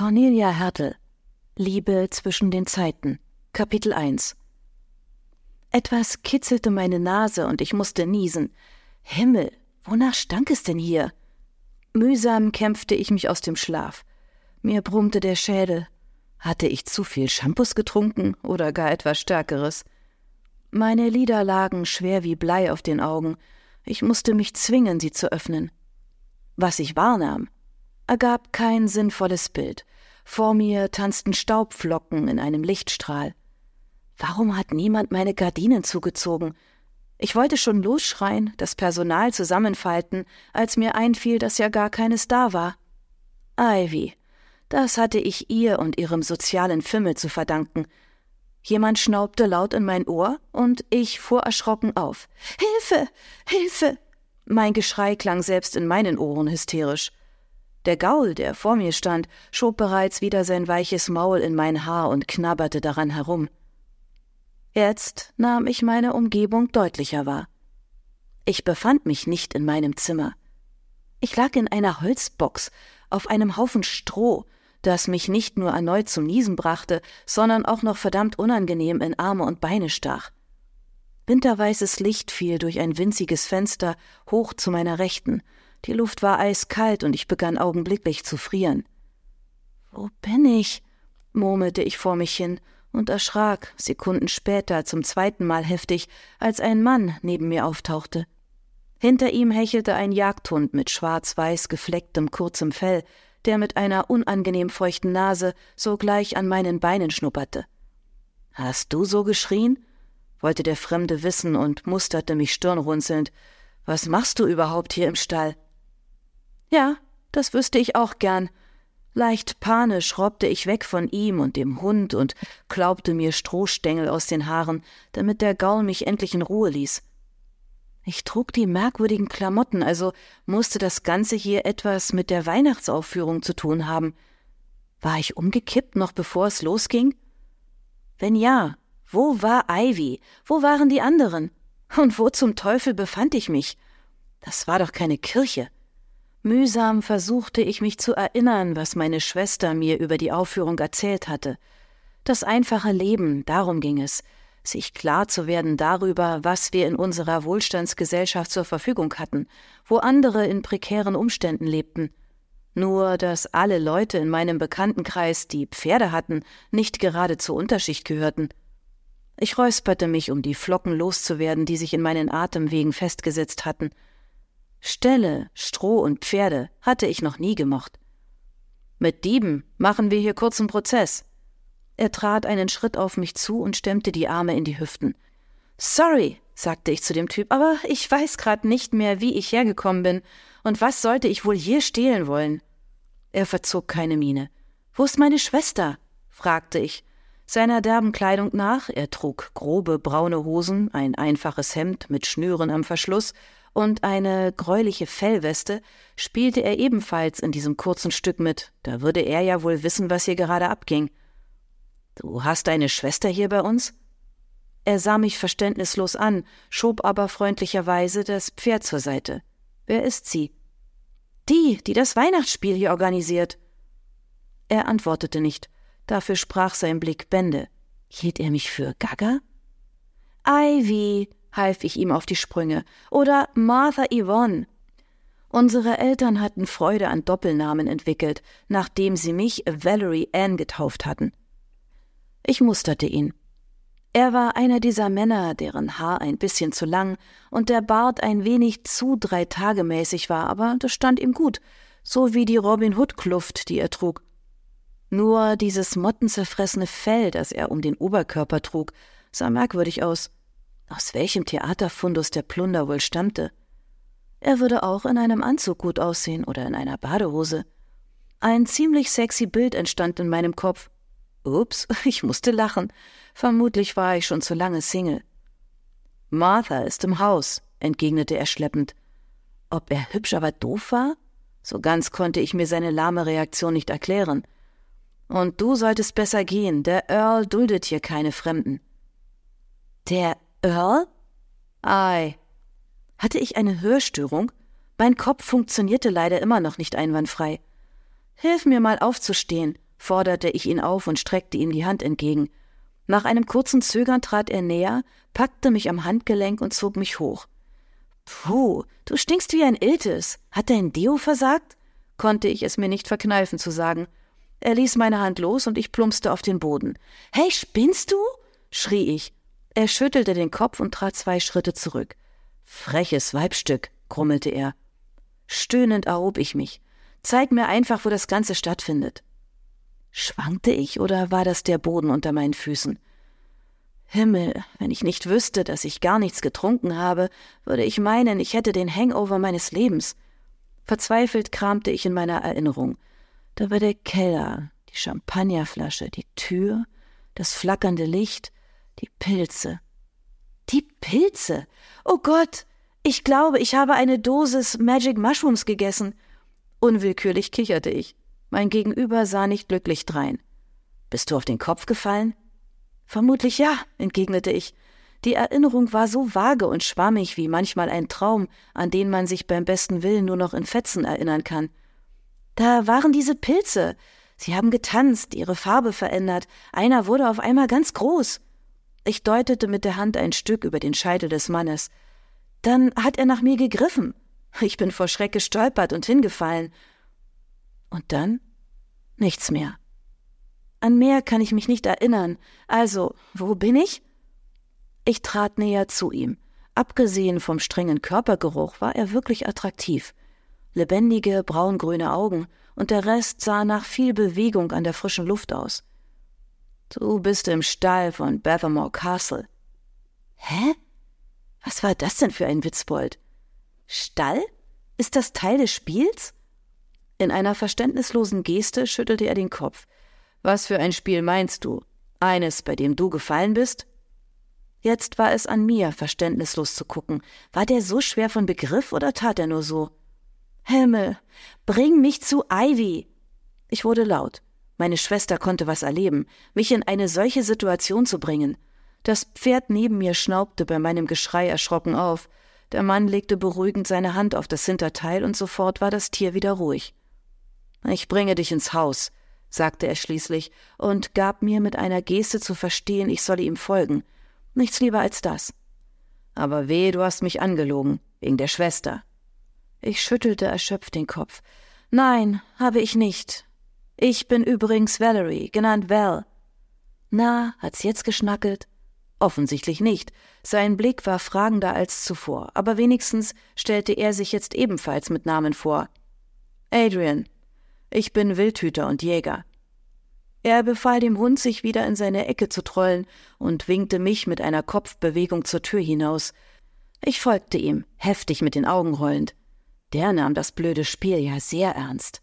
Cornelia Hertel Liebe zwischen den Zeiten Kapitel 1 Etwas kitzelte meine Nase und ich musste niesen. Himmel, wonach stank es denn hier? Mühsam kämpfte ich mich aus dem Schlaf. Mir brummte der Schädel. Hatte ich zu viel Shampoos getrunken oder gar etwas Stärkeres? Meine Lider lagen schwer wie Blei auf den Augen. Ich musste mich zwingen, sie zu öffnen. Was ich wahrnahm, ergab kein sinnvolles Bild. Vor mir tanzten Staubflocken in einem Lichtstrahl. Warum hat niemand meine Gardinen zugezogen? Ich wollte schon losschreien, das Personal zusammenfalten, als mir einfiel, dass ja gar keines da war. Ivy, das hatte ich ihr und ihrem sozialen Fimmel zu verdanken. Jemand schnaubte laut in mein Ohr und ich fuhr erschrocken auf. Hilfe! Hilfe! Mein Geschrei klang selbst in meinen Ohren hysterisch. Der Gaul, der vor mir stand, schob bereits wieder sein weiches Maul in mein Haar und knabberte daran herum. Jetzt nahm ich meine Umgebung deutlicher wahr. Ich befand mich nicht in meinem Zimmer. Ich lag in einer Holzbox auf einem Haufen Stroh, das mich nicht nur erneut zum Niesen brachte, sondern auch noch verdammt unangenehm in Arme und Beine stach. Winterweißes Licht fiel durch ein winziges Fenster hoch zu meiner Rechten, die Luft war eiskalt und ich begann augenblicklich zu frieren. Wo bin ich? murmelte ich vor mich hin und erschrak Sekunden später zum zweiten Mal heftig, als ein Mann neben mir auftauchte. Hinter ihm hechelte ein Jagdhund mit schwarz-weiß geflecktem kurzem Fell, der mit einer unangenehm feuchten Nase sogleich an meinen Beinen schnupperte. Hast du so geschrien? wollte der Fremde wissen und musterte mich stirnrunzelnd. Was machst du überhaupt hier im Stall? Ja, das wüsste ich auch gern. Leicht panisch robbte ich weg von ihm und dem Hund und klaubte mir Strohstängel aus den Haaren, damit der Gaul mich endlich in Ruhe ließ. Ich trug die merkwürdigen Klamotten, also musste das Ganze hier etwas mit der Weihnachtsaufführung zu tun haben. War ich umgekippt, noch bevor es losging? Wenn ja, wo war Ivy? Wo waren die anderen? Und wo zum Teufel befand ich mich? Das war doch keine Kirche. Mühsam versuchte ich mich zu erinnern, was meine Schwester mir über die Aufführung erzählt hatte. Das einfache Leben, darum ging es, sich klar zu werden darüber, was wir in unserer Wohlstandsgesellschaft zur Verfügung hatten, wo andere in prekären Umständen lebten. Nur, dass alle Leute in meinem Bekanntenkreis, die Pferde hatten, nicht gerade zur Unterschicht gehörten. Ich räusperte mich, um die Flocken loszuwerden, die sich in meinen Atemwegen festgesetzt hatten. Ställe, Stroh und Pferde hatte ich noch nie gemocht. Mit Dieben machen wir hier kurzen Prozess. Er trat einen Schritt auf mich zu und stemmte die Arme in die Hüften. Sorry, sagte ich zu dem Typ, aber ich weiß grad nicht mehr, wie ich hergekommen bin, und was sollte ich wohl hier stehlen wollen? Er verzog keine Miene. Wo ist meine Schwester? fragte ich. Seiner derben Kleidung nach, er trug grobe braune Hosen, ein einfaches Hemd mit Schnüren am Verschluss und eine gräuliche Fellweste, spielte er ebenfalls in diesem kurzen Stück mit, da würde er ja wohl wissen, was hier gerade abging. Du hast eine Schwester hier bei uns? Er sah mich verständnislos an, schob aber freundlicherweise das Pferd zur Seite. Wer ist sie? Die, die das Weihnachtsspiel hier organisiert. Er antwortete nicht, dafür sprach sein Blick Bände. Hielt er mich für Gaga? Ivy, half ich ihm auf die Sprünge, oder Martha Yvonne. Unsere Eltern hatten Freude an Doppelnamen entwickelt, nachdem sie mich Valerie Ann getauft hatten. Ich musterte ihn. Er war einer dieser Männer, deren Haar ein bisschen zu lang und der Bart ein wenig zu dreitagemäßig war, aber das stand ihm gut, so wie die Robin Hood Kluft, die er trug. Nur dieses mottenzerfressene Fell, das er um den Oberkörper trug, sah merkwürdig aus aus welchem Theaterfundus der Plunder wohl stammte. Er würde auch in einem Anzug gut aussehen oder in einer Badehose. Ein ziemlich sexy Bild entstand in meinem Kopf. Ups, ich musste lachen. Vermutlich war ich schon zu lange Single. Martha ist im Haus, entgegnete er schleppend. Ob er hübsch aber doof war? So ganz konnte ich mir seine lahme Reaktion nicht erklären. Und du solltest besser gehen, der Earl duldet hier keine Fremden. Der Earl? Ei. Hatte ich eine Hörstörung? Mein Kopf funktionierte leider immer noch nicht einwandfrei. Hilf mir mal aufzustehen, forderte ich ihn auf und streckte ihm die Hand entgegen. Nach einem kurzen Zögern trat er näher, packte mich am Handgelenk und zog mich hoch. Puh, du stinkst wie ein Iltis. Hat dein Deo versagt? konnte ich es mir nicht verkneifen zu sagen. Er ließ meine Hand los und ich plumpste auf den Boden. Hey, spinnst du? schrie ich. Er schüttelte den Kopf und trat zwei Schritte zurück. Freches Weibstück, grummelte er. Stöhnend erhob ich mich. Zeig mir einfach, wo das Ganze stattfindet. Schwankte ich oder war das der Boden unter meinen Füßen? Himmel, wenn ich nicht wüsste, dass ich gar nichts getrunken habe, würde ich meinen, ich hätte den Hangover meines Lebens. Verzweifelt kramte ich in meiner Erinnerung. Da war der Keller, die Champagnerflasche, die Tür, das flackernde Licht, die Pilze. Die Pilze? Oh Gott! Ich glaube, ich habe eine Dosis Magic Mushrooms gegessen. Unwillkürlich kicherte ich. Mein Gegenüber sah nicht glücklich drein. Bist du auf den Kopf gefallen? Vermutlich ja, entgegnete ich. Die Erinnerung war so vage und schwammig wie manchmal ein Traum, an den man sich beim besten Willen nur noch in Fetzen erinnern kann. Da waren diese Pilze. Sie haben getanzt, ihre Farbe verändert. Einer wurde auf einmal ganz groß. Ich deutete mit der Hand ein Stück über den Scheitel des Mannes. Dann hat er nach mir gegriffen. Ich bin vor Schreck gestolpert und hingefallen. Und dann nichts mehr. An mehr kann ich mich nicht erinnern. Also, wo bin ich? Ich trat näher zu ihm. Abgesehen vom strengen Körpergeruch war er wirklich attraktiv. Lebendige, braungrüne Augen, und der Rest sah nach viel Bewegung an der frischen Luft aus. Du bist im Stall von Bethamore Castle. Hä? Was war das denn für ein Witzbold? Stall? Ist das Teil des Spiels? In einer verständnislosen Geste schüttelte er den Kopf. Was für ein Spiel meinst du? Eines, bei dem du gefallen bist? Jetzt war es an mir, verständnislos zu gucken. War der so schwer von Begriff oder tat er nur so? Himmel, bring mich zu Ivy! Ich wurde laut. Meine Schwester konnte was erleben, mich in eine solche Situation zu bringen. Das Pferd neben mir schnaubte bei meinem Geschrei erschrocken auf. Der Mann legte beruhigend seine Hand auf das Hinterteil und sofort war das Tier wieder ruhig. Ich bringe dich ins Haus, sagte er schließlich und gab mir mit einer Geste zu verstehen, ich solle ihm folgen. Nichts lieber als das. Aber weh, du hast mich angelogen, wegen der Schwester. Ich schüttelte erschöpft den Kopf. Nein, habe ich nicht. Ich bin übrigens Valerie, genannt Val. Na, hat's jetzt geschnackelt? Offensichtlich nicht. Sein Blick war fragender als zuvor, aber wenigstens stellte er sich jetzt ebenfalls mit Namen vor. Adrian, ich bin Wildhüter und Jäger. Er befahl dem Hund, sich wieder in seine Ecke zu trollen und winkte mich mit einer Kopfbewegung zur Tür hinaus. Ich folgte ihm, heftig mit den Augen rollend. Der nahm das blöde Spiel ja sehr ernst.